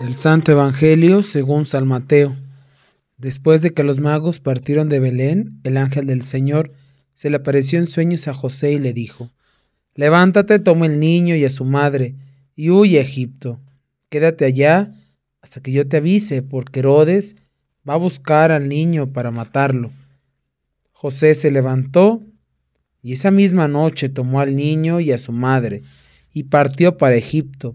Del Santo Evangelio según San Mateo. Después de que los magos partieron de Belén, el ángel del Señor se le apareció en sueños a José y le dijo, Levántate, toma el niño y a su madre, y huye a Egipto. Quédate allá hasta que yo te avise, porque Herodes va a buscar al niño para matarlo. José se levantó y esa misma noche tomó al niño y a su madre, y partió para Egipto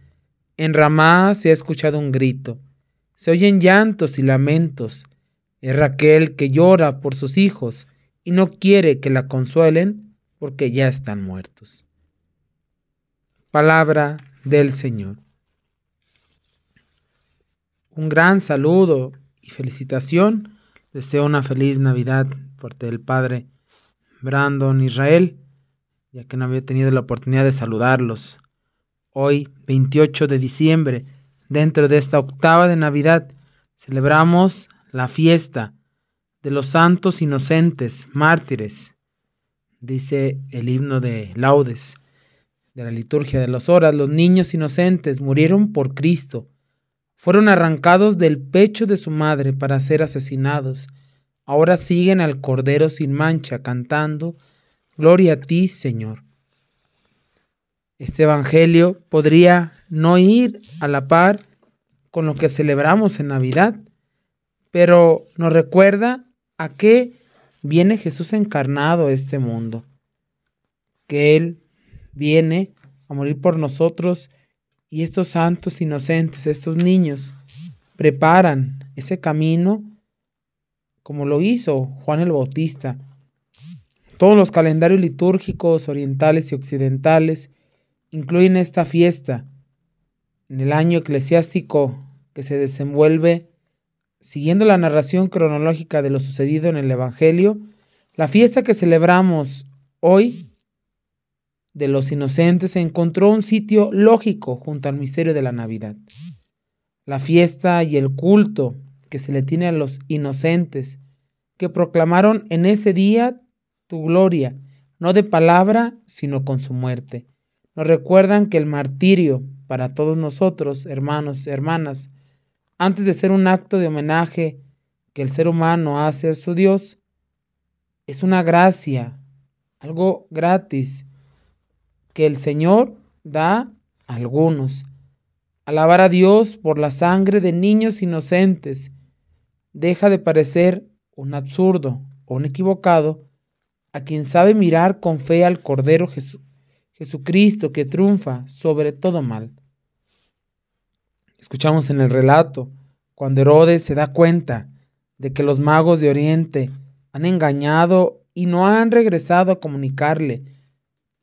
en Ramá se ha escuchado un grito, se oyen llantos y lamentos. Es Raquel que llora por sus hijos y no quiere que la consuelen porque ya están muertos. Palabra del Señor. Un gran saludo y felicitación. Deseo una feliz Navidad por parte del Padre Brandon Israel, ya que no había tenido la oportunidad de saludarlos. Hoy, 28 de diciembre, dentro de esta octava de Navidad, celebramos la fiesta de los santos inocentes, mártires, dice el himno de laudes de la liturgia de las horas, los niños inocentes murieron por Cristo, fueron arrancados del pecho de su madre para ser asesinados, ahora siguen al Cordero sin mancha cantando, Gloria a ti, Señor. Este Evangelio podría no ir a la par con lo que celebramos en Navidad, pero nos recuerda a qué viene Jesús encarnado a este mundo, que Él viene a morir por nosotros y estos santos inocentes, estos niños, preparan ese camino como lo hizo Juan el Bautista. Todos los calendarios litúrgicos orientales y occidentales incluyen esta fiesta en el año eclesiástico que se desenvuelve siguiendo la narración cronológica de lo sucedido en el Evangelio, la fiesta que celebramos hoy de los inocentes encontró un sitio lógico junto al misterio de la Navidad. La fiesta y el culto que se le tiene a los inocentes que proclamaron en ese día tu gloria, no de palabra, sino con su muerte nos recuerdan que el martirio para todos nosotros, hermanos, hermanas, antes de ser un acto de homenaje que el ser humano hace a su Dios, es una gracia, algo gratis que el Señor da a algunos. Alabar a Dios por la sangre de niños inocentes deja de parecer un absurdo o un equivocado a quien sabe mirar con fe al Cordero Jesús Jesucristo que triunfa sobre todo mal. Escuchamos en el relato cuando Herodes se da cuenta de que los magos de Oriente han engañado y no han regresado a comunicarle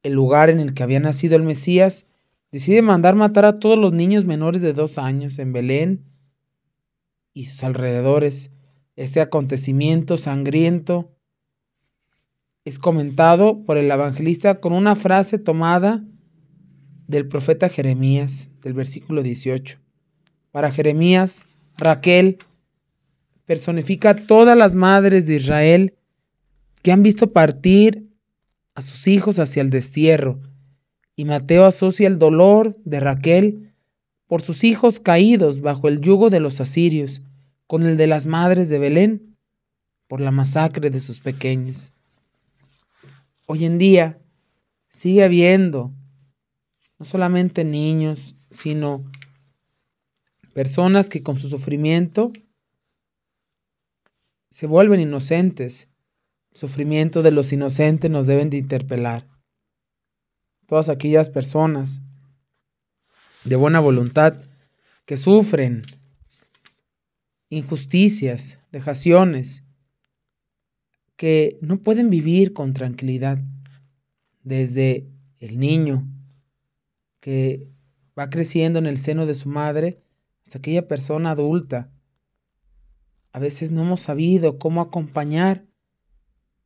el lugar en el que había nacido el Mesías, decide mandar matar a todos los niños menores de dos años en Belén y sus alrededores. Este acontecimiento sangriento es comentado por el evangelista con una frase tomada del profeta Jeremías, del versículo 18. Para Jeremías, Raquel personifica a todas las madres de Israel que han visto partir a sus hijos hacia el destierro, y Mateo asocia el dolor de Raquel por sus hijos caídos bajo el yugo de los asirios, con el de las madres de Belén, por la masacre de sus pequeños. Hoy en día sigue habiendo no solamente niños, sino personas que con su sufrimiento se vuelven inocentes. El sufrimiento de los inocentes nos deben de interpelar. Todas aquellas personas de buena voluntad que sufren injusticias, dejaciones, que no pueden vivir con tranquilidad. Desde el niño que va creciendo en el seno de su madre hasta aquella persona adulta a veces no hemos sabido cómo acompañar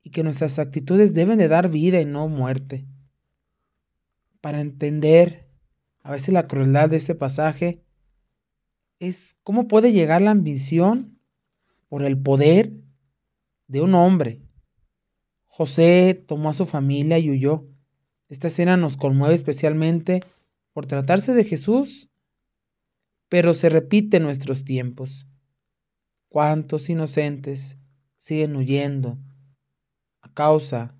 y que nuestras actitudes deben de dar vida y no muerte. Para entender a veces la crueldad de este pasaje es cómo puede llegar la ambición por el poder de un hombre. José tomó a su familia y huyó. Esta escena nos conmueve especialmente por tratarse de Jesús, pero se repite en nuestros tiempos. ¿Cuántos inocentes siguen huyendo a causa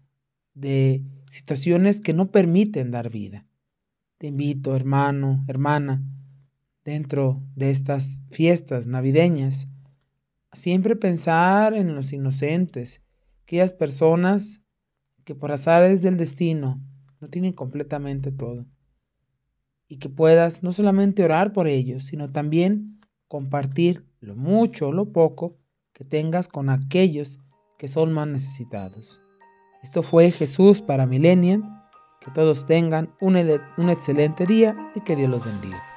de situaciones que no permiten dar vida? Te invito, hermano, hermana, dentro de estas fiestas navideñas, a siempre pensar en los inocentes, aquellas personas que por azares del destino no tienen completamente todo. Y que puedas no solamente orar por ellos, sino también compartir lo mucho o lo poco que tengas con aquellos que son más necesitados. Esto fue Jesús para Millennium. Que todos tengan un, un excelente día y que Dios los bendiga.